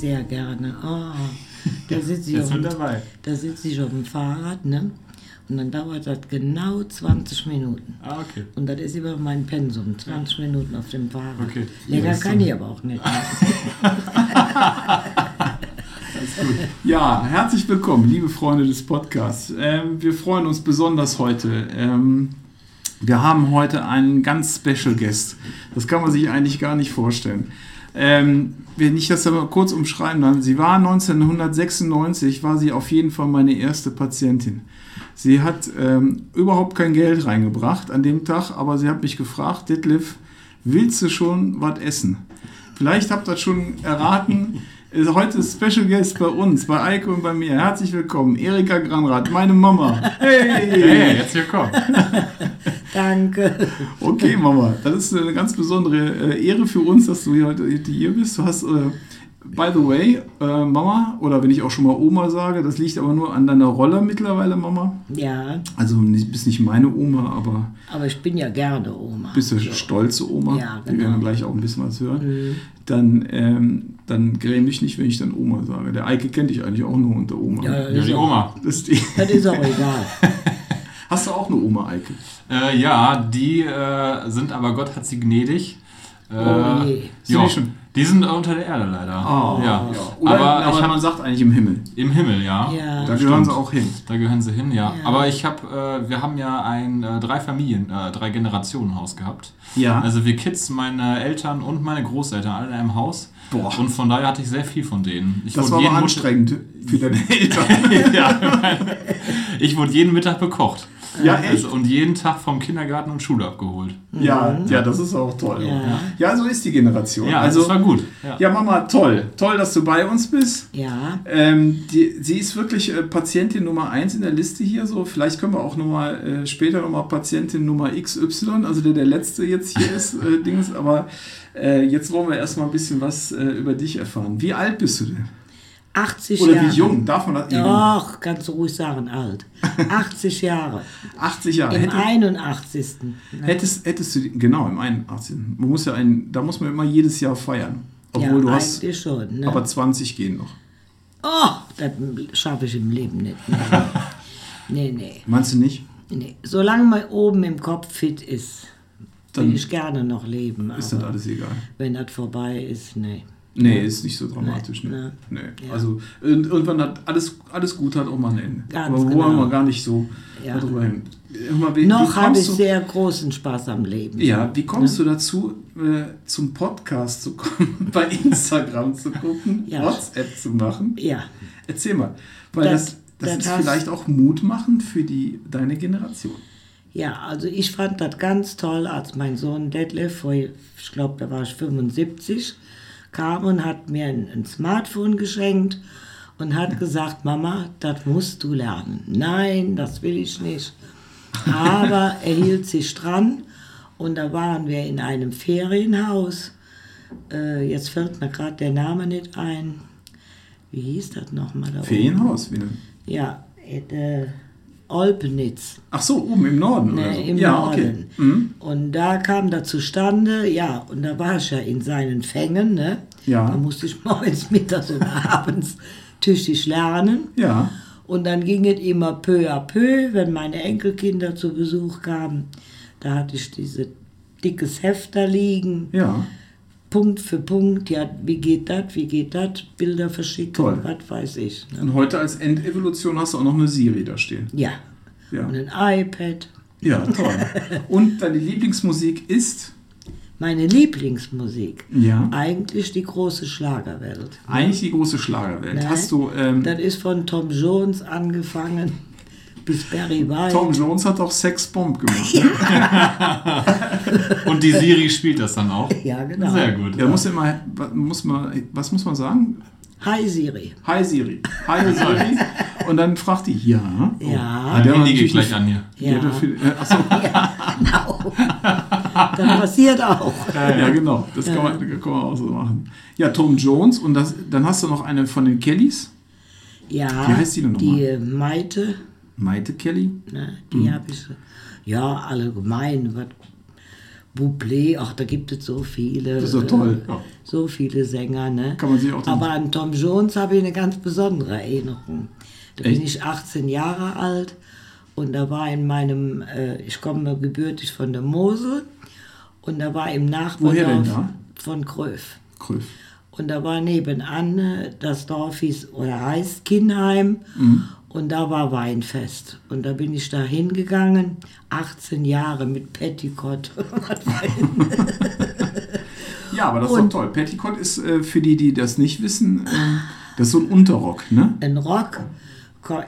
sehr gerne. Oh, da sitze ich, auf dem- da sitze ich auf dem Fahrrad, ne? Und dann dauert das genau 20 Minuten. Ah, okay. Und das ist immer mein Pensum, 20 Minuten auf dem Fahrrad. Okay. Länger Ja, kann so. ich aber auch nicht. Ja, herzlich willkommen, liebe Freunde des Podcasts. Ähm, wir freuen uns besonders heute. Ähm, wir haben heute einen ganz Special Guest. Das kann man sich eigentlich gar nicht vorstellen. Ähm, wenn ich das aber kurz umschreiben darf, sie war 1996, war sie auf jeden Fall meine erste Patientin. Sie hat ähm, überhaupt kein Geld reingebracht an dem Tag, aber sie hat mich gefragt, Detlef, willst du schon was essen? Vielleicht habt ihr das schon erraten. Ist Heute Special Guest bei uns, bei Eike und bei mir. Herzlich willkommen, Erika Granrath, meine Mama. Hey! Hey, herzlich willkommen. Danke. Okay, Mama, das ist eine ganz besondere äh, Ehre für uns, dass du hier heute hier bist. Du hast, äh, by the way, äh, Mama, oder wenn ich auch schon mal Oma sage, das liegt aber nur an deiner Rolle mittlerweile, Mama. Ja, Also nicht, bist nicht meine Oma, aber aber ich bin ja gerne Oma. bist du stolze Oma. Ja, Wir genau. werden gleich auch ein bisschen was hören. Dann, ähm, dann gräm dich nicht, wenn ich dann Oma sage. Der Eike kennt dich eigentlich auch nur unter Oma. Ja, Ja, die auch- Oma. Das ist die. Das ist auch egal. Hast du auch eine Oma, Eike? Äh, ja, die äh, sind aber Gott hat sie gnädig. Äh, Oh je. Sind ja, die schon- die sind unter der Erde leider. Oh, ja. Oder, aber aber ich man hab, sagt eigentlich im Himmel. im Himmel, ja. Ja. Da gehören sie auch hin. Da gehören sie hin, ja. Ja. Aber ich habe, äh, wir haben ja ein äh, drei Familien, äh, drei Generationen Haus gehabt. Ja. Also wir Kids, meine Eltern und meine Großeltern, alle in einem Haus. Boah. Und von daher hatte ich sehr viel von denen. Ich Das wurde war jeden aber Mut- anstrengend für deine Eltern. ja, meine- ich wurde jeden Mittag bekocht. Ja, echt? Also, und jeden Tag vom Kindergarten und Schule abgeholt. Ja, ja, das ist auch toll. Ja. Ja, so ist die Generation. Ja, also, das war gut. Ja. ja, Mama, toll. Toll, dass du bei uns bist. Ja, Ähm, die, sie ist wirklich äh, Patientin Nummer 1 in der Liste hier. So, vielleicht können wir auch noch mal, äh, später nochmal Patientin Nummer XY, also der der letzte jetzt hier ist, äh, Dings. Aber äh, jetzt wollen wir erstmal ein bisschen was äh, über dich erfahren. Wie alt bist du denn? 80 Oder Jahre. wie jung? Darf man das? Doch, kannst du ruhig sagen, alt. 80 Jahre. 80 Jahre. Im Hätte, 81. hättest, hättest du, die- genau, im 81. Man muss ja ein, da muss man immer jedes Jahr feiern. Obwohl ja, du hast, schon. Ne? aber 20 gehen noch. oh, das schaffe ich im Leben nicht. Nee, nee. nee. Meinst du nicht? nee. Solange man oben im Kopf fit ist, Dann will ich gerne noch leben. Ist das alles egal? wenn das vorbei ist, nee. Nee, ist nicht so dramatisch. Nee, Ne? Nee. Ja. Also ir- irgendwann hat alles, alles gut hat auch mal ein Ende. Ganz Aber wo genau. haben wir gar nicht so Ja. darüber hin. Mal, wie, Noch habe ich du, sehr großen Spaß am Leben. Ja, wie kommst du dazu, äh, zum Podcast zu kommen, bei Instagram zu gucken, Ja. WhatsApp zu machen? Ja, Erzähl mal. Weil das, Das- das, das ist vielleicht auch Mut machen für die, deine Generation. ja, also ich fand das ganz toll, als mein Sohn Detlef, vor, ich glaube, da war ich 75, kam und hat mir ein, ein Smartphone geschenkt und hat gesagt, Mama, das musst du lernen. Nein, das will ich nicht. Aber er hielt sich dran und da waren wir in einem Ferienhaus. Äh, jetzt fällt mir gerade der Name nicht ein. Wie hieß das nochmal da? Ferienhaus. Wie denn? Ja, äh, Olpenitz. Ach so, oben im Norden oder so. Ne, Im ja, Norden. okay. Mhm. Und da kam das zustande, ja, und da war ich ja in seinen Fängen, ne? Ja. Da musste ich morgens, mittags und abends tüchtig lernen. Ja. Und dann ging es immer peu à peu, wenn meine Enkelkinder zu Besuch kamen. Da hatte ich diese dickes Heft da liegen, Ja. Punkt für Punkt, ja, wie geht das, wie geht das, Bilder verschicken, was weiß ich. Ne? Und heute als Endevolution hast du auch noch eine Siri da stehen. Ja. Ja. Und ein iPad. Ja, toll. Und deine Lieblingsmusik ist? Meine Lieblingsmusik. Ja. Eigentlich die große Schlagerwelt. Eigentlich die große Schlagerwelt. Nein, Hast du. Ähm, Das ist von Tom Jones angefangen bis Barry White. Tom Jones hat auch Sex Bomb gemacht. ne? Und die Siri spielt das dann auch. Ja, genau. Sehr gut. Ja, muss immer, muss man, was muss man sagen? Hi Siri. Hi Siri. Hi Siri. Und dann fragt die, ja. Oh. Ja. Handy natürlich geht gleich an hier. Ja. dafür, äh, achso, Genau. Das passiert auch. ja, genau. Das kann man, kann man auch so machen. Ja, Tom Jones. Und das, dann hast du noch eine von den Kellys. Ja. Wie heißt die denn nochmal? Die Maite, Maite Kelly. ne, die habe ich. Ja, allgemein. Was, Bublé, ach, da gibt es so viele. Das ist doch toll. Äh, so viele Sänger, ne? Kann man sich auch Aber an Tom Jones habe ich eine ganz besondere Erinnerung. Da Echt? bin ich 18 Jahre alt und da war in meinem, äh, ich komme gebürtig von der Mosel und da war im Nachbardorf von Kröf. Kröf. Und da war nebenan, äh, das Dorf hieß oder heißt Kinheim Mhm. Und da war Weinfest. Und da bin ich da hingegangen, 18 Jahre mit Petticott. Ja, aber das ist Und- doch toll. Petticoat ist äh, für die, die das nicht wissen, ähm, das ist so ein Unterrock, ne? Ein Rock,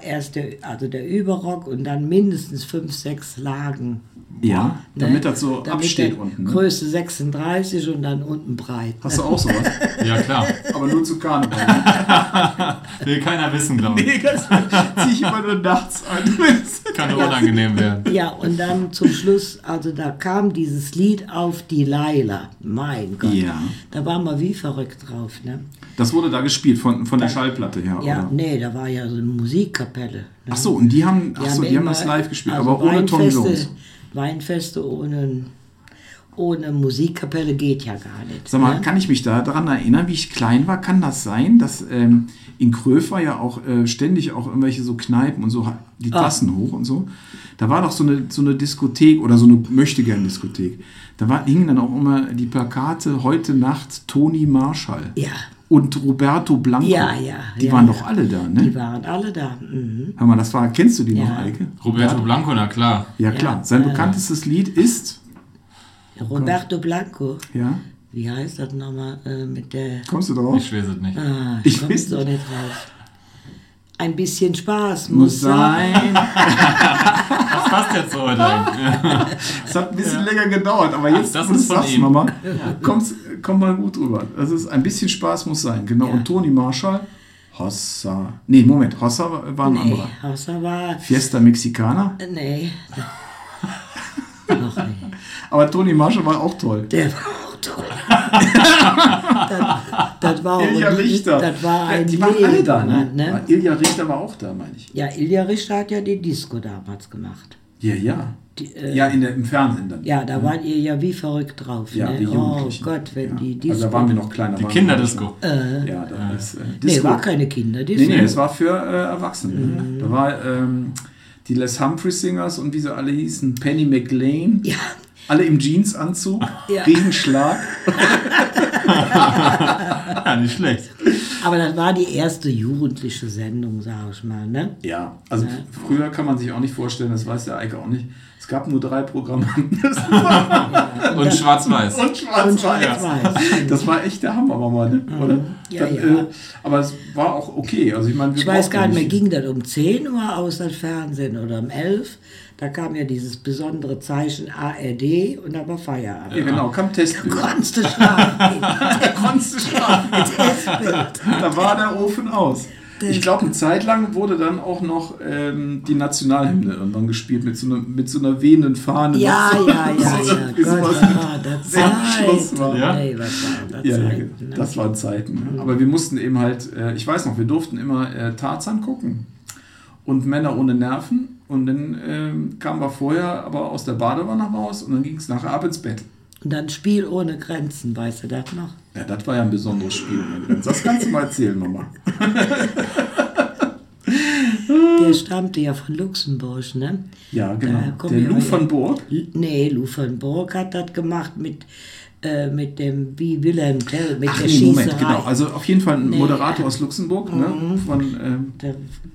erst der, also der Überrock und dann mindestens fünf, sechs Lagen. Ja, damit ne? das so Damit absteht unten. Ne? Größe 36 und dann unten breit. Hast du auch sowas? Ja, klar. aber nur zu Karneval. ne? Will keiner wissen, glaube ich. Nee, das zieh ich immer nur nachts an. Kann nur unangenehm werden. Ja, und dann zum Schluss, also da kam dieses Lied auf die Leila. Mein Gott. Ja. Da waren wir wie verrückt drauf, ne? Das wurde da gespielt von, von der Schallplatte her, Ja, oder? nee, da war ja so eine Musikkapelle. Ne? Ach so, und die haben, ach so, die haben das live gespielt, also aber ohne Tom Weinfeste- Jones. Weinfeste ohne, ohne Musikkapelle geht ja gar nicht. Sag mal, ne? kann ich mich da daran erinnern, wie ich klein war? Kann das sein, dass ähm, in Kröf war ja auch äh, ständig auch irgendwelche so Kneipen und so die Ah. Tassen hoch und so? Da war doch so eine, so eine Diskothek oder so eine Möchtegern-Diskothek. Da war, hingen dann auch immer die Plakate Heute Nacht Toni Marshall Ja, und Roberto Blanco. Ja, ja, Die ja, waren ja. doch alle da, die ne? waren alle da. Mhm. Hör mal, das war, kennst du die noch, Ja. Eike? Roberto Blanco, na klar. Ja, klar. Ja, Sein bekanntestes Lied ist, Roberto Blanco. ja, Wie heißt das nochmal äh, mit der... kommst du drauf? Ich weiß es nicht. Ah, Ich weiß so nicht drauf. Ein bisschen Spaß Muss muss sein. Das passt jetzt so heute. Ja. Es hat ein bisschen länger gedauert, aber jetzt, das wo du ist von sagst, ihm. Mama, kommst, komm mal gut rüber. Das ist ein bisschen Spaß muss sein. Genau. Ja. Und Toni Marshall, Hossa. Nee, Moment, Hossa war ein Nee, anderer. außer war... Fiesta Mexicana. Nee. Ach, nee. Aber Toni Marshall war auch toll. Der war auch toll. Das, war auch Ilja Richter. Das war ein die waren alle da, Leben, ne? Ilja Richter war auch da, meine ich. Ja, Ilja Richter hat ja die Disco damals gemacht. Ja, ja. Die, äh, ja, in der, im Fernsehen dann. Ja, da wart ihr ja wie verrückt drauf. Ja, ne? die oh. Gott, wenn ja. die Disco... Also da waren wir noch kleiner. Die Kinderdisco. noch- Ja, da ist äh, Nee, Disco. war keine Kinderdisco. Nee, nee, es war für äh, Erwachsene. Mhm. Da war ähm, die Les Humphrey Singers und wie sie alle hießen, Penny McLean. Ja, Alle im Jeansanzug, Ja. Regenschlag. Ja, nicht schlecht. aber das war die erste jugendliche Sendung, sag ich mal, ne? Ja, also früher kann man sich auch nicht vorstellen, das weiß der Eike auch nicht. Es gab nur drei Programme. Das Und schwarz-weiß. und schwarz Und schwarz-weiß. Das war echt der Hammer, Mama, ne? oder? Ja, Dann, ja. Äh, aber es war auch okay. Also ich meine, Ich weiß gar nicht mehr, ging das um 10 Uhr aus das Fernsehen oder um 11? Da kam ja dieses besondere Zeichen ARD und da war Feierabend. Ja, genau, kam Testbild. Konntest du schlafen. Da konntest du schlafen. Da war der Ofen aus. Ich glaube, eine Zeit lang wurde dann auch noch ähm, die Nationalhymne irgendwann gespielt mit so einer, mit so einer wehenden Fahne. ja, so- ja, ja, so ja. Gott, das Zeit. war. Ja? Nee, was war das Ja, ja, Zeit, ne? das waren Zeiten. ne? Aber wir mussten eben halt, äh, ich weiß noch, wir durften immer äh, Tarzan gucken und Männer ohne Nerven. Und dann ähm, kamen wir vorher aber aus der Badewanne raus und dann ging es nachher ab ins Bett. Und dann Spiel ohne Grenzen, weißt du das noch? Ja, das war ja ein besonderes Spiel. ohne Grenzen. Das kannst du mal erzählen, Mama. Der stammte ja von Luxemburg, ne? Ja, genau. Der Lou van Burg. Nee, Lou van Burg hat das gemacht mit, äh, mit dem, wie Wilhelm Tell, mit Ach der nee, Schießerei. Moment, genau. Also auf jeden Fall ein Nee. Mhm. Moderator aus Luxemburg. Ne? Von, ähm, Da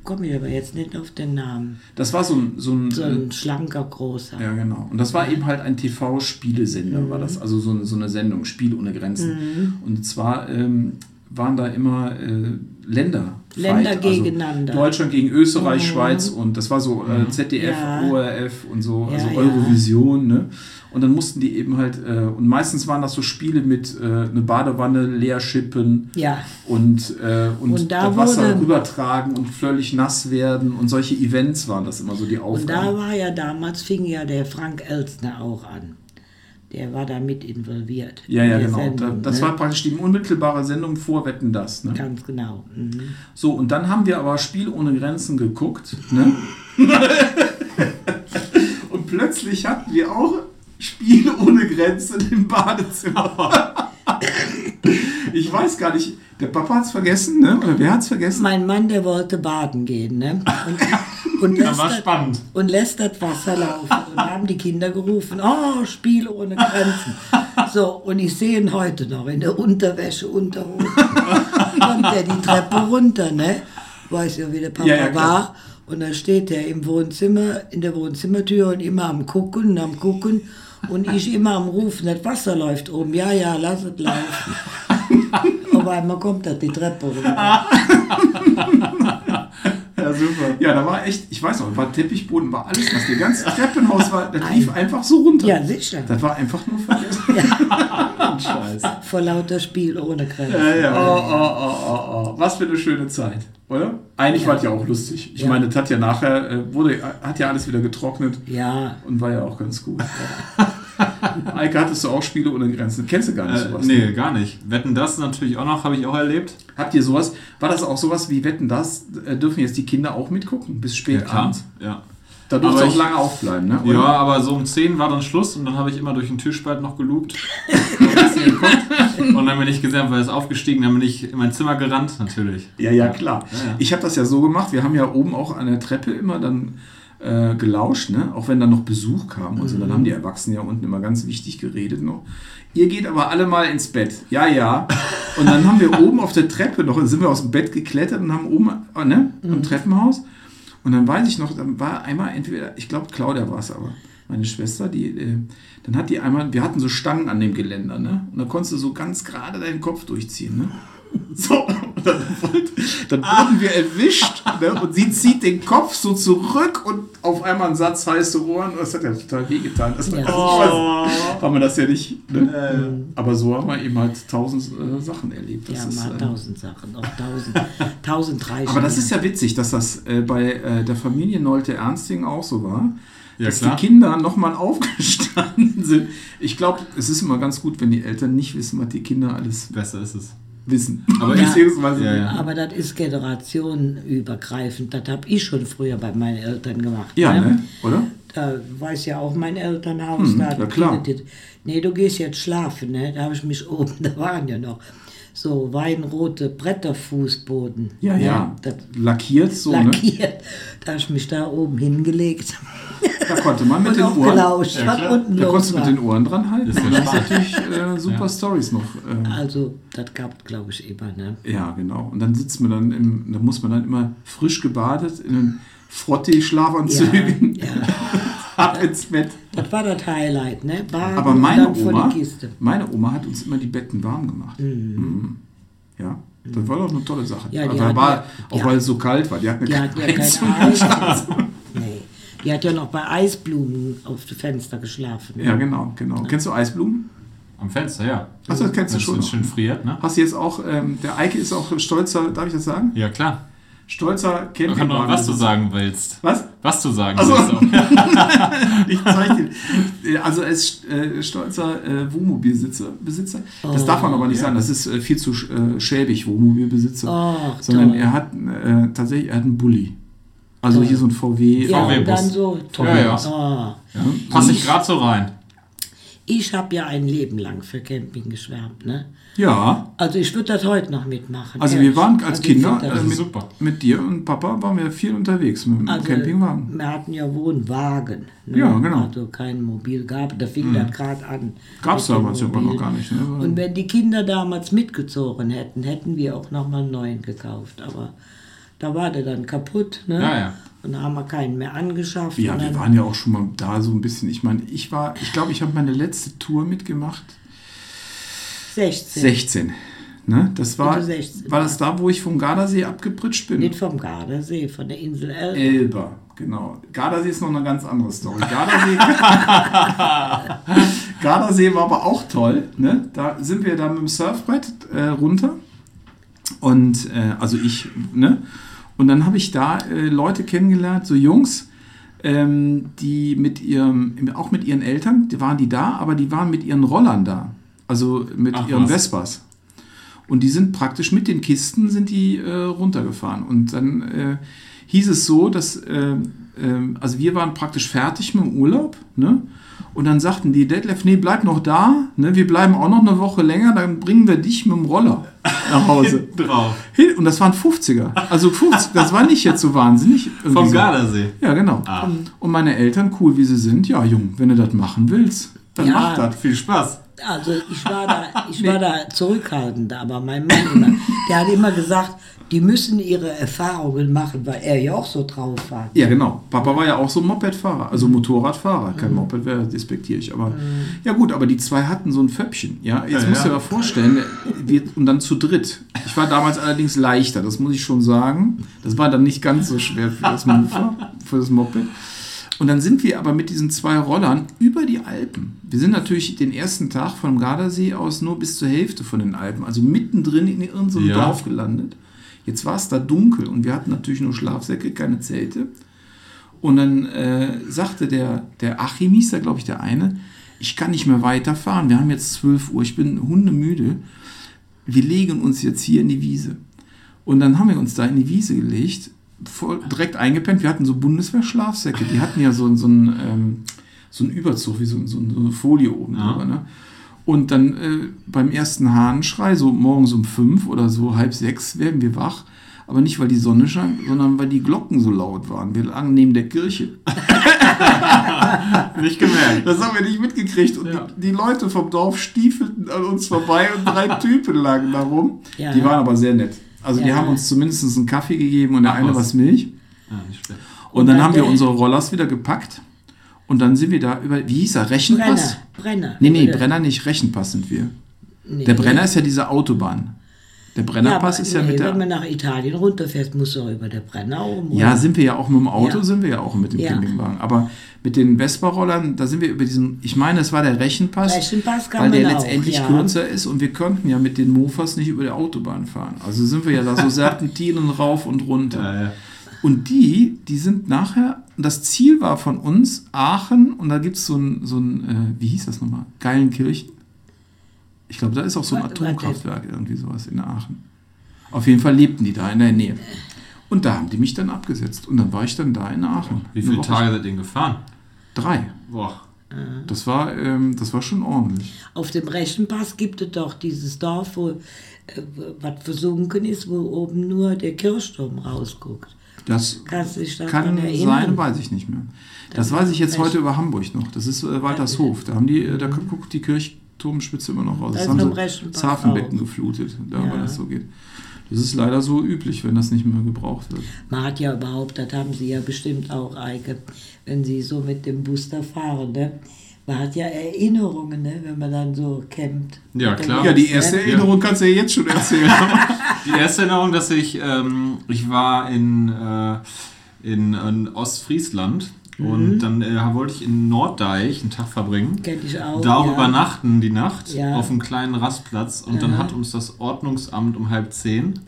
komme ich aber jetzt nicht auf den Namen. das war so ein, so ein, So äh, ein schlanker, großer. Ja, genau. Und das war eben halt ein TV-Spielesender, war das. Also so eine, so eine Sendung, Spiel ohne Grenzen. Und zwar ähm, waren da immer äh, Länder. Länder fight. gegeneinander. Also Deutschland gegen Österreich, Schweiz und das war so äh, ZDF, Ja. ORF und so, also ja. Eurovision. Ne? Und dann mussten die eben halt, äh, und meistens waren das so Spiele mit äh, eine Badewanne leer schippen Ja, und, äh, und, Und da das Wasser rübertragen und völlig nass werden und solche Events waren das immer so die und da war ja damals, fing ja der Frank Elstner auch an. Der war da mit involviert. Ja, ja, in genau. Sendung, da, das ne? war praktisch die unmittelbare Sendung vor Wetten das. Ne? Ganz genau. Mhm. So, und dann haben wir aber Spiel ohne Grenzen geguckt. Ne? und plötzlich hatten wir auch Spiel ohne Grenzen im Badezimmer. ich weiß gar nicht, der Papa hat es vergessen, ne? oder wer hat es vergessen? Mein Mann, der wollte baden gehen, ne? Und, und lässt das- spannend. Und lässt das Wasser laufen. Und haben die Kinder gerufen, oh, Spiel ohne Grenzen. So, und ich sehe ihn heute noch in der Unterwäsche, Unterhose. Kommt er die Treppe runter, ne? Weiß ja, wie der Papa Ja, ja, war. Und da steht er im Wohnzimmer, in der Wohnzimmertür und immer am Gucken und am Gucken. Und ich immer am Rufen, das Wasser läuft oben. Ja, ja, lass es laufen. Auf einmal kommt er die Treppe runter. Ja, super. Ja, da war echt, ich weiß noch, war Teppichboden, war alles, was der ganze Treppenhaus war, das lief einfach so runter. Ja, sicher. Das war einfach nur vergessen. Scheiß. Vor lauter Spiel ohne Grenzen. Ja, ja. Oh, oh, oh, oh, oh. Was für eine schöne Zeit, oder? Eigentlich war es ja auch lustig. Ich Ja. meine, das hat ja nachher, äh, wurde, hat ja alles wieder getrocknet Ja, und war ja auch ganz gut. Eike, hattest du auch Spiele ohne Grenzen? Kennst du gar nicht Äh, sowas? nee, gar nicht. Wetten das natürlich auch noch, habe ich auch erlebt. Habt ihr sowas? War das auch sowas wie Wetten das? Äh, dürfen jetzt die Kinder auch mitgucken? Bis spät abends? Ja. Da durfst du Aber auch ich- lange aufbleiben, ne? Ja, aber so um 10 war dann Schluss und dann habe ich immer durch den Tischspalt noch gelugt. Und dann bin ich gesehen, weil es aufgestiegen, dann bin ich in mein Zimmer gerannt, natürlich. Ja, ja, klar. Ja, ja. Ich habe das ja so gemacht, wir haben ja oben auch an der Treppe immer dann äh, gelauscht, ne? auch wenn dann noch Besuch kam und so. Dann haben die Erwachsenen ja unten immer ganz wichtig geredet noch. Ihr geht aber alle mal ins Bett. Ja, ja. Und dann haben wir oben auf der Treppe noch, sind wir aus dem Bett geklettert und haben oben, äh, ne, im Treppenhaus. Und dann weiß ich noch, dann war einmal entweder, ich glaube Claudia war es aber, meine Schwester, die, äh, dann hat die einmal, wir hatten so Stangen an dem Geländer, ne? Und da konntest du so ganz gerade deinen Kopf durchziehen, ne? So, und dann, dann wurden wir erwischt ne? und sie zieht den Kopf so zurück und auf einmal ein Satz heiße Ohren. Das hat ja total wehgetan. Das war, Ja. also, ich weiß, war man das ja nicht. Ne? Aber so haben wir eben halt tausend äh, Sachen erlebt. Das ja, ist, mal äh, tausend Sachen, auch tausend, tausend drei. aber das ist ja witzig, dass das äh, bei äh, der Familie Nolte Ernsting auch so war. Ja, dass klar. die Kinder nochmal aufgestanden sind. Ich glaube, es ist immer ganz gut, wenn die Eltern nicht wissen, was die Kinder alles Besser ist es. Wissen. Aber Ja. Beziehungsweise Ja, ja. Aber das ist generationenübergreifend. Das habe ich schon früher bei meinen Eltern gemacht. Ja, ne? Oder? Da weiß ja auch mein Elternhaus. Hm, da ja, klar. Nee, du gehst jetzt schlafen, ne? Da habe ich mich oben, da waren ja noch so weinrote Bretterfußboden. Ja, ne? ja. Das Lackiert so, ne? lackiert. Da habe ich mich da oben hingelegt. Da konnte man mit den Ohren. gelauscht, Ja, unten Da konntest du mit den Ohren dran halten. Das ja Das ist natürlich äh, super Ja. Stories noch. Äh, Also, das gab glaube ich, immer, ne? ja, genau. Und dann sitzt man dann im, da muss man dann immer frisch gebadet in den Frottee-Schlafanzügen Ja, ab ins Bett. Das war das Highlight, ne? Baden Aber und meine Oma, die Kiste. meine Oma hat uns immer die Betten warm gemacht. Mhm. Ja, das war doch eine tolle Sache. Ja, die also war, ja- auch ja. weil es so kalt war. Die hat eine Die hat ja keine Eis. nee. Die hat ja noch bei Eisblumen auf dem Fenster geschlafen. Ja, genau, genau. Kennst du Eisblumen? Am Fenster, ja. Ach so, das kennst du Wenn's- schon wenn's noch. schön friert, ne? Hast du jetzt auch, ähm, der Eike ist auch stolzer, darf ich das sagen? Ja, klar. Stolzer Ich kann nur, Campingwagen. was du sagen willst. Was? Was du sagen Ach so. willst. Auch. Ich zeig dir. Also er ist äh, stolzer äh, Wohnmobilbesitzer. Besitzer. Das Oh, darf man aber nicht ja. sagen. Das ist äh, viel zu äh, schäbig, Wohnmobilbesitzer. Ach, Sondern toll. er hat äh, tatsächlich er hat einen Bulli. Also Toll. hier so ein VW. Ja, VW und dann so toll. Ja, ja. Ah. Ja. Pass ich gerade so rein. Ich habe ja ein Leben lang für Camping geschwärmt. Ne? ja. Also ich würde das heute noch mitmachen. Also ehrlich. wir waren als Also Kinder äh, mit, super. mit dir und Papa waren wir viel unterwegs mit dem also, Campingwagen. Wir hatten ja Wohnwagen. Ne? Ja, genau. Also kein Mobil gab. Da fing das gerade an. Gab es damals aber noch gar nicht. Ne? Und wenn die Kinder damals mitgezogen hätten, hätten wir auch nochmal einen neuen gekauft. Aber da war der dann kaputt. Ne? Ja, ja. Und da haben wir keinen mehr angeschafft. Ja, wir dann, waren ja auch schon mal da so ein bisschen. Ich meine, ich war, ich glaube, ich habe meine letzte Tour mitgemacht. 16. 16. Ne? Das war, Bitte 16, war das da, wo ich vom Gardasee abgepritscht bin? Nicht vom Gardasee, von der Insel Elbe. Elba, genau. Gardasee ist noch eine ganz andere Story. Gardasee, Gardasee war aber auch toll. Ne? Da sind wir da mit dem Surfbrett äh, runter. Und äh, also ich, ne? Und dann habe ich da äh, Leute kennengelernt, so Jungs, ähm, die mit ihrem, auch mit ihren Eltern, die waren die da, aber die waren mit ihren Rollern da. Also mit Ach, ihren was. Vespas. Und die sind praktisch mit den Kisten sind die äh, runtergefahren. Und dann äh, hieß es so, dass, äh, äh, also wir waren praktisch fertig mit dem Urlaub, ne? Und dann sagten die, Detlef, nee, bleib noch da, ne, wir bleiben auch noch eine Woche länger, dann bringen wir dich mit dem Roller nach Hause. Drauf. Und das waren 50er. Also 50, das war nicht jetzt so wahnsinnig. Vom so. Gardasee. Ja, genau. Ah. Und meine Eltern, cool wie sie sind, ja, Jung, wenn du das machen willst, dann Ja. mach das. Viel Spaß. Also ich war da, ich war da zurückhaltend, aber mein Mann, immer, der hat immer gesagt, die müssen ihre Erfahrungen machen, weil er ja auch so drauf war. Ja, genau. Papa war ja auch so Mopedfahrer, also Motorradfahrer. Kein Moped wäre despektierlich, aber ja gut, aber die zwei hatten so ein Föppchen. Ja, jetzt Ja, musst du ja. dir mal vorstellen, wir, und dann zu dritt. Ich war damals allerdings leichter, das muss ich schon sagen. Das war dann nicht ganz so schwer für das Mofa, für das Moped. Und dann sind wir aber mit diesen zwei Rollern über die Alpen. Wir sind natürlich den ersten Tag vom Gardasee aus nur bis zur Hälfte von den Alpen, also mittendrin in irgendeinem Ja. Dorf gelandet. Jetzt war es da dunkel und wir hatten natürlich nur Schlafsäcke, keine Zelte. Und dann äh, sagte der, der Achim, hieß da glaube ich der eine, ich kann nicht mehr weiterfahren, wir haben jetzt 12 Uhr, ich bin hundemüde, wir legen uns jetzt hier in die Wiese. Und dann haben wir uns da in die Wiese gelegt, voll, direkt eingepennt, wir hatten so Bundeswehr-Schlafsäcke, die hatten ja so, so einen ähm, so einen Überzug, wie so, so, so eine Folie oben Ja. drüber. Ne? Und dann äh, beim ersten Hahnenschrei, so morgens um fünf oder so halb sechs, werden wir wach. Aber nicht, weil die Sonne scheint, sondern weil die Glocken so laut waren. Wir lagen neben der Kirche. Nicht gemerkt. Das haben wir nicht mitgekriegt. Und Ja. die, die Leute vom Dorf stiefelten an uns vorbei und drei Typen lagen da rum. Ja. Die waren aber sehr nett. Also die Ja. haben uns zumindest einen Kaffee gegeben und der Ach, eine was. was Milch. Ja, nicht schlecht. Und, Und dann, dann haben wir unsere Rollers wieder gepackt. Und dann sind wir da über, wie hieß er, Rechenpass? Brenner, Brenner. Nee, nee, Brenner nicht, Rechenpass sind wir. Nee. Der Brenner ist ja diese Autobahn. Der Brennerpass aber ist ja nee, mit Wenn man der. nach Italien runterfährt, muss er über der Brenner oben. Ja, runter. sind wir ja auch mit dem Auto, Ja. sind wir ja auch mit dem Ja. Campingwagen. Aber mit den Vespa-Rollern, da sind wir über diesen, ich meine, es war der Rechenpass, Rechenpass kann weil der man auch, letztendlich ja. kürzer ist und wir könnten ja mit den Mofas nicht über der Autobahn fahren. Also sind wir ja da so Serpentinen rauf und runter. Ja, ja. Und die, die sind nachher, das Ziel war von uns Aachen und da gibt es so ein, so ein äh, wie hieß das nochmal? Geilenkirchen? Ich glaube, da ist auch so ein Warte, warte. Atomkraftwerk, irgendwie sowas in Aachen. Auf jeden Fall lebten die da in der Nähe. Und da haben die mich dann abgesetzt. Und dann war ich dann da in Aachen. Wie viele Tage seid ihr gefahren? Drei. Boah. Das war, ähm, das war schon ordentlich. Auf dem Rechenpass gibt es doch dieses Dorf, wo äh, was versunken ist, wo oben nur der Kirchturm rausguckt. Das Kannst du dich daran kann erinnern? sein, weiß ich nicht mehr. Das weiß ich jetzt heute über Hamburg noch. Das ist äh, Waltershof. Da haben die, äh, da guckt die Kirchturmspitze immer noch raus. Da Das ist haben sie das Hafenbecken auch. geflutet, da Ja. weil das so geht. Das ist leider so üblich, wenn das nicht mehr gebraucht wird. Man hat ja überhaupt, das haben Sie ja bestimmt auch, Eike, wenn Sie so mit dem Bus da fahren, ne? Man hat ja Erinnerungen, ne? wenn man dann so campt. Ja, klar. Ja, die erste ne? Erinnerung kannst du ja jetzt schon erzählen. Die erste Erinnerung, dass ich, ähm, ich war in, äh, in, in Ostfriesland und dann äh, wollte ich in Norddeich einen Tag verbringen. Kenn ich auch. Da auch ja. übernachten die Nacht Ja. auf einem kleinen Rastplatz und dann Ja. hat uns das Ordnungsamt um halb zehn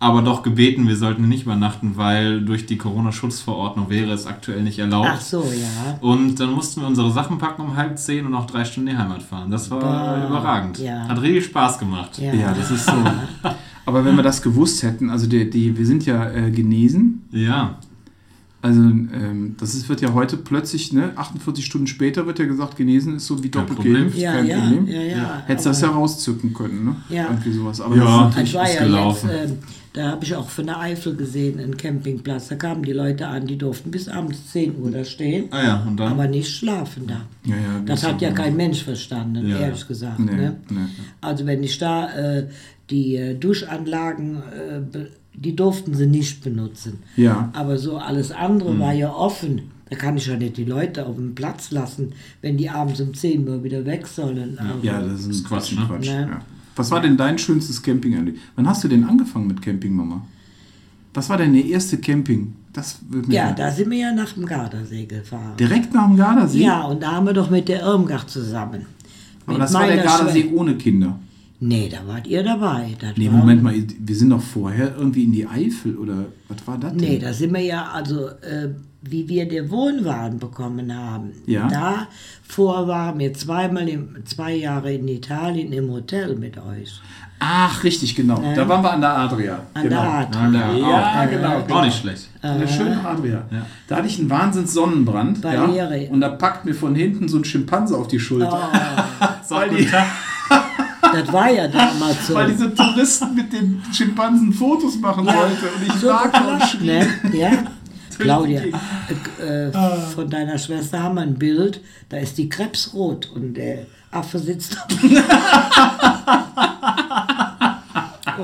aber doch gebeten, wir sollten nicht übernachten, weil durch die Corona-Schutzverordnung wäre es aktuell nicht erlaubt. Ach so, ja. Und dann mussten wir unsere Sachen packen um halb zehn und noch drei Stunden in die Heimat fahren. Das war Boah, überragend. ja. Hat richtig Spaß gemacht. Ja. ja, das ist so. Aber wenn wir das gewusst hätten, also die, die, wir sind ja äh, genesen, Ja. Also ähm, das ist, wird ja heute plötzlich, ne, 48 Stunden später wird ja gesagt, genesen ist so wie doppelt geimpft, Ja, kein ja, Problem. ja, ja. Hättest das ja aber- rauszücken können, ne? Ja. Irgendwie sowas. Aber Ja. das ist Ich war ist ja gelaufen. jetzt, ähm, da habe ich auch von der Eifel gesehen, einen Campingplatz. Da kamen die Leute an, die durften bis abends 10 Uhr da stehen, Ah ja, und dann. aber nicht schlafen da. ja, ja, Das hat ja kein Mensch verstanden, Ja. ehrlich gesagt. Nee, Ne? nee. Also wenn ich da äh, die äh, Duschanlagen, äh, die durften sie nicht benutzen. Ja. Aber so alles andere Mhm. war ja offen. Da kann ich ja nicht die Leute auf dem Platz lassen, wenn die abends um 10 Uhr wieder weg sollen. Also, Ja, das ist, Quatsch, ein ne? Quatsch. Ne? Ja. Was war denn dein schönstes Camping? Wann hast du denn angefangen mit Camping, Mama? Was war deine erste Camping? Das ja, da sind wir ja nach dem Gardasee gefahren. Direkt nach dem Gardasee? Ja, und da haben wir doch mit der Irmgard zusammen. Aber Mit das war der Gardasee Schwester. ohne Kinder. Nee, da wart ihr dabei. Das Nee, war- Moment mal, wir sind doch vorher irgendwie in die Eifel oder was war das denn? Nee, da sind wir ja, also äh, wie wir den Wohnwagen bekommen haben, Ja. davor waren wir zweimal, im, zwei Jahre in Italien im Hotel mit euch. Ach, richtig, genau. Da waren wir an der Adria. An genau. der Adria. Der- Ja, auch. genau, genau. Auch nicht schlecht. An der schönen Adria. Da hatte ich einen Wahnsinns Sonnenbrand. Ja, und da packt mir von hinten so ein Schimpanse auf die Schulter. Sag die- guten Tag. Das war ja damals so. Weil diese Touristen mit den Schimpansen Fotos machen Ja, wollten. Und ich so da ne? Ja. Claudia, äh, äh, von deiner Schwester haben wir ein Bild, da ist die krebsrot und der Affe sitzt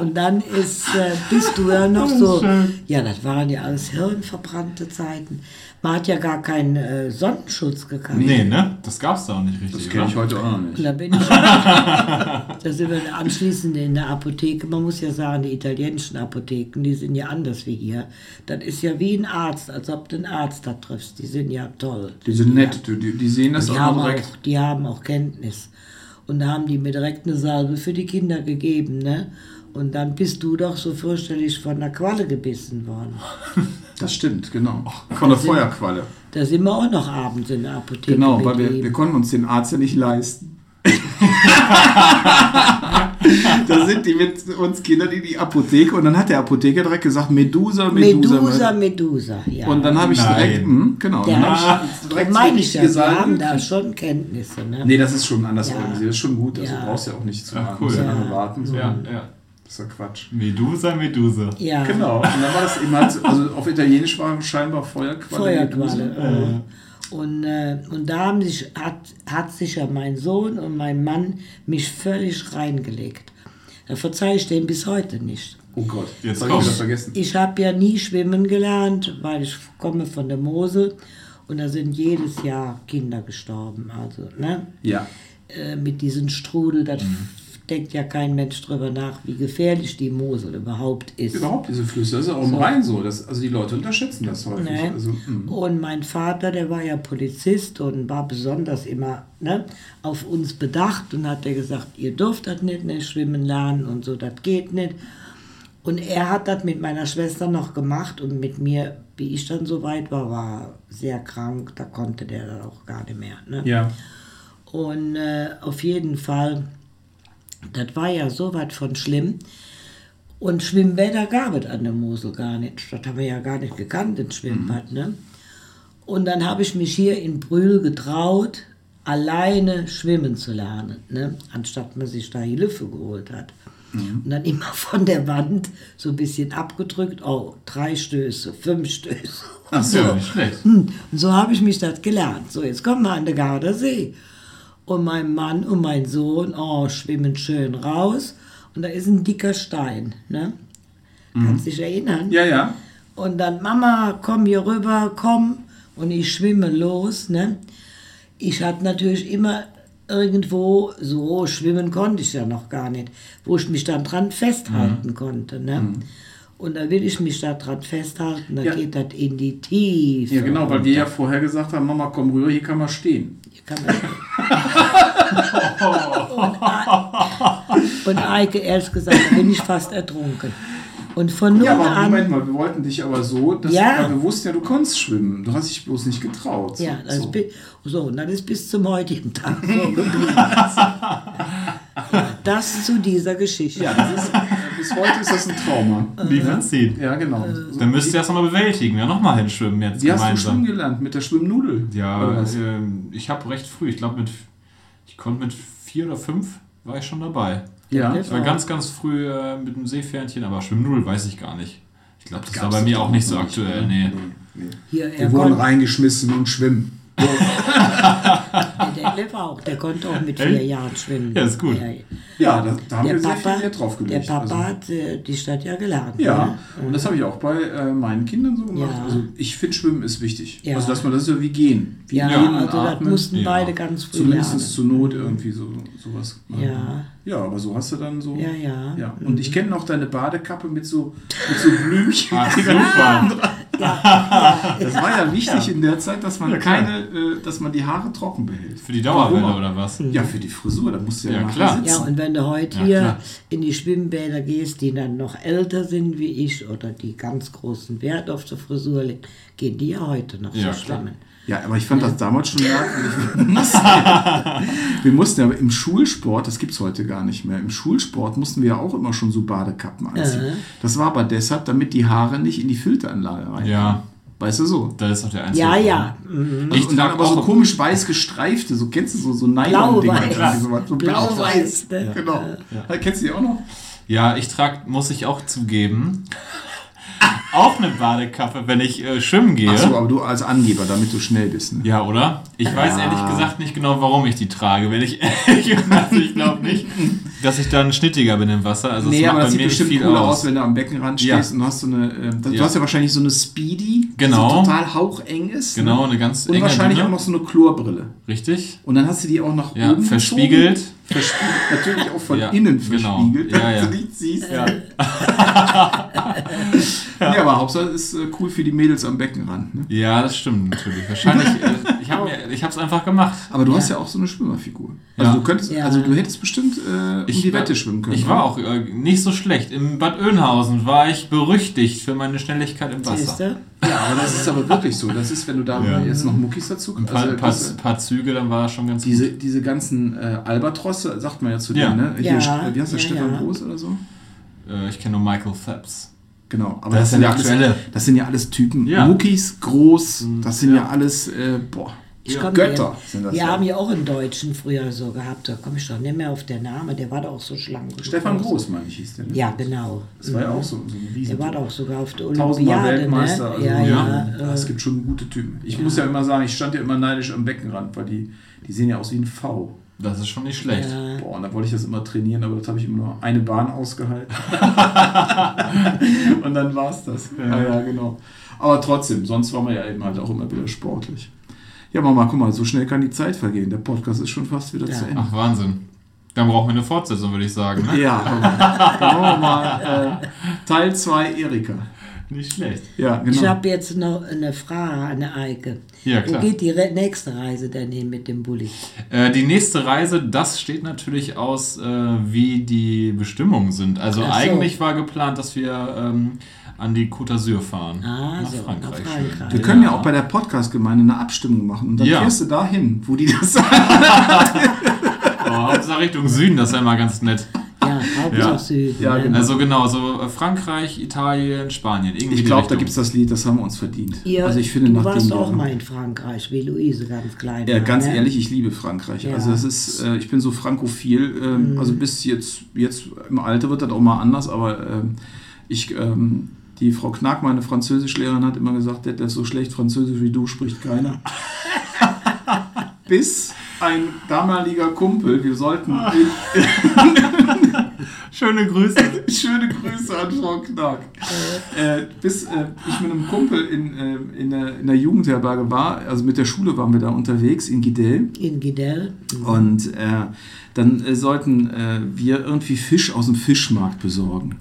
Und dann ist, äh, bist du ja noch so, ja, das waren ja alles hirnverbrannte Zeiten. Man hat ja gar keinen äh, Sonnenschutz gekannt. Nee, ne? Das gab's da auch nicht richtig. Das kenne ich heute auch noch Und nicht. da bin ich. da sind wir anschließend in der Apotheke. Man muss ja sagen, die italienischen Apotheken, die sind ja anders wie hier. Das ist ja wie ein Arzt, als ob du einen Arzt da triffst. Die sind ja toll. Die sind nett, die, die sehen das Die auch haben noch auch, direkt. die haben auch Kenntnis. Und da haben die mir direkt eine Salbe für die Kinder gegeben. Ne? Und dann bist du doch so fürchterlich von der Qualle gebissen worden. Das stimmt, genau. Von der sind- Feuerqualle. Da sind wir auch noch abends in der Apotheke. Genau, weil wir, wir konnten uns den Arzt ja nicht leisten. da sind die mit uns Kindern in die Apotheke und dann hat der Apotheker direkt gesagt, Medusa, Medusa. Medusa, Medusa, ja. Und dann habe ich Nein. direkt, mh, genau, Der dann hat- habe ich das direkt meine ich ja, richtige wir haben da schon Kenntnisse. Ne? Nee, das ist schon anders Ja. organisiert. Das ist schon gut. Also Ja. du brauchst ja auch nicht zu Ja, warten. cool. ja Ja. lange warten. So. Ja, ja. Das ist ja Quatsch. Medusa, Medusa. Ja, Genau. Und dann war das eben halt, so- also auf Italienisch war scheinbar Feuerqualle. Feuerqualle. äh. Und, äh, und da haben sich, hat, hat sich ja mein Sohn und mein Mann mich völlig reingelegt. Da verzeihe ich denen bis heute nicht. Oh Gott, Jetzt habe ich das vergessen. Ich habe ja nie schwimmen gelernt, weil ich komme von der Mosel und da sind jedes Jahr Kinder gestorben. Also, ne? Ja. äh, mit diesem Strudel, das denkt ja kein Mensch drüber nach, wie gefährlich die Mosel überhaupt ist. Überhaupt diese Flüsse, das ist auch im Rhein so. Das, also die Leute unterschätzen das häufig. Ne? Also, mh. Und mein Vater, der war ja Polizist und war besonders immer ne, auf uns bedacht und hat er gesagt, ihr dürft das nicht, nicht schwimmen lernen und so, das geht nicht. Und er hat das mit meiner Schwester noch gemacht und mit mir, wie ich dann so weit war, war sehr krank, da konnte der dann auch gar nicht mehr. Ne? ja. Und äh, auf jeden Fall, das war ja so was von schlimm. Und Schwimmbäder gab es an der Mosel gar nicht. Das haben wir ja gar nicht gekannt, das Schwimmbad. Ne? Und dann habe ich mich hier in Brühl getraut, alleine schwimmen zu lernen, ne? anstatt man sich da Hilfe geholt hat. Und dann immer von der Wand so ein bisschen abgedrückt, oh, drei Stöße, fünf Stöße. Ach so, nicht schlecht. Hm, Und so habe ich mich das gelernt. So, jetzt kommen wir an den Gardasee. Und mein Mann und mein Sohn, oh, schwimmen schön raus. Und da ist ein dicker Stein. Ne? Kannst dich erinnern? Ja, ja. Und dann, Mama, komm hier rüber, komm. Und ich schwimme los. Ne? Ich hatte natürlich immer irgendwo, so schwimmen konnte ich ja noch gar nicht, wo ich mich dann dran festhalten konnte. Ne? Und da will ich mich da dran festhalten, da Ja. geht das in die Tiefe. Ja, genau, weil wir ja vorher gesagt haben, Mama, komm rüber, hier kann man stehen. Hier kann man und, und Eike, ehrlich gesagt, da bin ich fast ertrunken. Und von nun Ja, aber an... Moment mal, wir wollten dich aber so, dass Ja. wir wussten ja, du konntest schwimmen. Du hast dich bloß nicht getraut. So, Ja, das so. ist, so, und das ist bis zum heutigen Tag so geblieben. Das zu dieser Geschichte. ja das ist, bis heute ist das ein Trauma. Wie verzieht. Ja, genau. Äh. So, Dann müsst ihr das nochmal bewältigen. Ja, nochmal hinschwimmen jetzt Wie hast du gemeinsam. schwimmen gelernt? Mit der Schwimmnudel? Ja, ähm, ich habe recht früh, ich glaube mit, ich konnte mit vier oder fünf war ich schon dabei. ja. Ich war ganz, ganz früh äh, mit dem Seepferdchen, aber Schwimmnull weiß ich gar nicht. Ich glaube, das war Gab's bei mir auch nicht so aktuell. ne? Nee. nee. Hier, er Wir wurden reingeschmissen und schwimmen. der Detlef auch, der konnte auch mit vier Jahren schwimmen. Ja, ist gut. Ja, da, da haben der wir sehr Papa, viel Wert drauf der gelegt. Papa also, hat äh, die Stadt ja gelernt. ja, ne? und das habe ich auch bei äh, meinen Kindern so gemacht. Ja. Also ich finde, Schwimmen ist wichtig. Ja. Also dass man das ist ja wie gehen. Wie Ja, gehen und also das atmen. mussten Ja. beide ganz früh Zumindest lernen. zur Not irgendwie so sowas. machen. Ja. Ja, aber so hast du dann so. Ja, ja. ja. Und ich kenne noch deine Badekappe mit so, mit so Blümchen. Ach, super. Das war ja wichtig in der Zeit, dass man keine, äh, dass man die Haare trocken behält. Für die Dauerwelle oder was? Ja, für die Frisur, da musst du ja, Ja, klar. sitzen. Ja, und wenn du heute Ja, hier in die Schwimmbäder gehst, die dann noch älter sind wie ich oder die ganz großen Wert auf die Frisur legen, gehen die ja heute noch Ja, so klar. Ja, aber ich fand das damals schon merkwürdig. Wir mussten, wir mussten aber im Schulsport, das gibt es heute gar nicht mehr, im Schulsport mussten wir ja auch immer schon so Badekappen anziehen. Äh. Das war aber deshalb, damit die Haare nicht in die Filteranlage reinkommen. Ja. Weißt du so? Das ist doch der einzige. Ja, Grund. ja. Mhm. Ich und dann aber so auch- komisch weiß gestreifte, so kennst du so, so Nylon-Dinger. Blau-weiß. So, Blau-weiß, ne? Genau. Kennst du die auch noch? Ja, ich trage, muss ich auch zugeben, auch eine Badekappe, wenn ich äh, schwimmen gehe. Achso, aber du als Angeber, damit du schnell bist. Ne? Ja, oder? Ich weiß Ja. ehrlich gesagt nicht genau, warum ich die trage. Wenn ich also ich glaube nicht, dass ich dann schnittiger bin im Wasser. Also nee, es aber das bei sieht bestimmt viel cooler aus. aus. wenn du am Beckenrand Ja. stehst und hast so eine. Äh, du Ja. hast ja wahrscheinlich so eine Speedy, Genau. die so total haucheng ist. Genau, Ne? eine ganz Und enge wahrscheinlich dünne. auch noch so eine Chlorbrille. Richtig? Und dann hast du die auch nach Ja, oben verspiegelt. gezogen. Verspiegelt. Natürlich auch von Ja, innen genau. verspiegelt, Ja, damit ja. du nichts siehst. Ja. Nee, aber Hauptsache ist äh, cool für die Mädels am Beckenrand. Ne? Ja, das stimmt natürlich. Wahrscheinlich, äh, ich habe es einfach gemacht. Aber du hast ja auch so eine Schwimmerfigur. Also Ja. du könntest, Ja. also du hättest bestimmt äh, um die war- Wette schwimmen können. Ich war auch äh, nicht so schlecht. Im Bad Oeynhausen war ich berüchtigt für meine Schnelligkeit im Siehst Wasser. Ja, aber das ist aber wirklich so. Das ist, wenn du da Ja. jetzt noch Muckis dazu Ein paar, also, paar, das- paar Züge, dann war es schon ganz diese, diese ganzen äh, Albatrosse, sagt man ja zu Ja. denen, ne? Hier, wie heißt der, ja, Stefan ja. Groß oder so? gut. Äh, ich kenne nur Michael Phelps. Genau, aber Das das, sind ja der alles, aktuelle. das sind ja alles Typen. Ja. Muckis, groß, das sind ja, Ja. alles, äh, boah, Ja. Götter mir- sind das Wir ja. haben ja auch einen Deutschen früher so gehabt, da komme ich doch nicht mehr auf den Namen, der war doch auch so schlank. Stefan groß. Meine ich, hieß der. Ne? Ja, genau. Das war ja auch so, so ein Riesen. Der war doch sogar auf der Tausendmal Olympiade. Weltmeister. Ne? Also, ja, ja, ja. ja, es äh, gibt schon gute Typen. Ich muss ja immer sagen, ich stand ja immer neidisch am Beckenrand, weil die, die sehen ja aus wie ein V. Das ist schon nicht schlecht. ja. Boah, und da wollte ich das immer trainieren, aber das habe ich immer nur eine Bahn ausgehalten. und dann war es das. Ja. ja, genau. Aber trotzdem, sonst war man ja eben halt auch immer wieder sportlich. Ja, Mama, guck mal, so schnell kann die Zeit vergehen. Der Podcast ist schon fast wieder Ja. zu Ende. Ach, Wahnsinn. Dann brauchen wir eine Fortsetzung, würde ich sagen. Ne? Ja, dann machen wir mal äh, Teil 2 Erika. Nicht schlecht. Ja, Ich genau. habe jetzt noch eine Frage an Eike. Ja, Wo klar. geht die re nächste Reise denn hin mit dem Bulli? Äh, die nächste Reise, das steht natürlich aus, äh, wie die Bestimmungen sind. Also so. eigentlich war geplant, dass wir ähm, an die Côte d'Azur fahren. Ah, nach so, Frankreich. nach. Frankreich. Wir können ja auch bei der Podcast-Gemeinde eine Abstimmung machen und dann Ja. fährst du dahin, wo die das sagen. Oh, Hauptsache Richtung Süden, das ist ja immer ganz nett. Ja, Hauptsache Ja. Süden. Ja, genau. Also genau, so äh, Frankreich, Italien, Spanien. Irgendwie Ich glaube, da gibt es das Lied, das haben wir uns verdient. Ihr, also ich finde du nach warst dem auch Jahr- mal in Frankreich, wie Luise, ganz klein. Ja, war, ganz ne? ehrlich, ich liebe Frankreich. Ja. Also das ist, äh, ich bin so frankophil. Ähm, Also bis jetzt, jetzt im Alter wird das auch mal anders, aber ähm, ich, ähm, die Frau Knack, meine Französischlehrerin, hat immer gesagt, der ist so schlecht Französisch wie du, spricht keiner. bis ein damaliger Kumpel, wir sollten Schöne Grüße. Schöne Grüße an Frau Knack. Äh, bis äh, ich mit einem Kumpel in, äh, in, der, in der Jugendherberge war, also mit der Schule waren wir da unterwegs in Gidel. In Gidel. Und äh, dann äh, sollten äh, wir irgendwie Fisch aus dem Fischmarkt besorgen.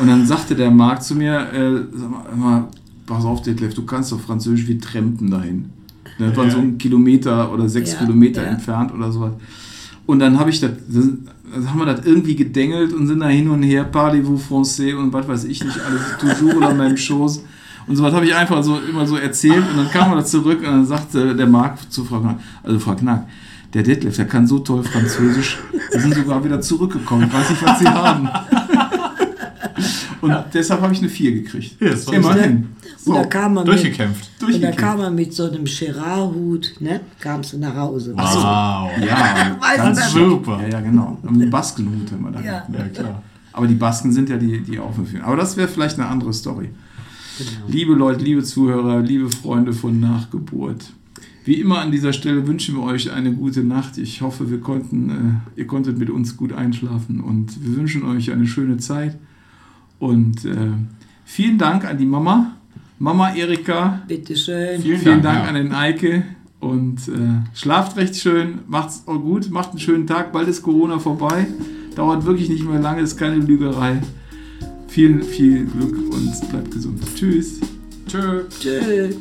Und dann sagte der Markt zu mir, äh, sag mal, pass auf, Detlef, du kannst doch Französisch wie Trempen dahin. Das waren so ein Kilometer oder sechs Ja, Kilometer ja. entfernt oder sowas. Und dann habe ich das, das, das haben wir das irgendwie gedengelt und sind da hin und her, parlez-vous français und was weiß ich nicht alles, toujours la même chose. Und so was habe ich einfach so immer so erzählt und dann kam er da zurück und dann sagte der Marc zu Frau Knack, also Frau Knack, der Detlef, der kann so toll Französisch, wir sind sogar wieder zurückgekommen, ich weiß nicht, was sie haben. Und deshalb habe ich eine 4 gekriegt. Ja, das war Immerhin. Und da So, kam man mit, Durchgekämpft. und da kam man mit so einem Gerard-Hut, ne? Kamst du nach Hause. Wow. Ja, Weißt ganz. Super. Ja, ja, genau. Einen Baskenhut haben wir da. Ja. Ja, klar. Aber die Basken sind ja die, die aufgeführt. Aber das wäre vielleicht eine andere Story. Genau. Liebe Leute, liebe Zuhörer, liebe Freunde von Nachgeburt. Wie immer an dieser Stelle wünschen wir euch eine gute Nacht. Ich hoffe, wir konnten, äh, ihr konntet mit uns gut einschlafen und wir wünschen euch eine schöne Zeit. Und äh, vielen Dank an die Mama, Mama Erika. Bitteschön. Vielen, Vielen Dank. Dank an den Eike und äh, schlaft recht schön, macht's auch gut, macht einen schönen Tag, bald ist Corona vorbei, dauert wirklich nicht mehr lange, ist keine Lügerei. Vielen, viel Glück und bleibt gesund. Tschüss. Tschö. Tschüss.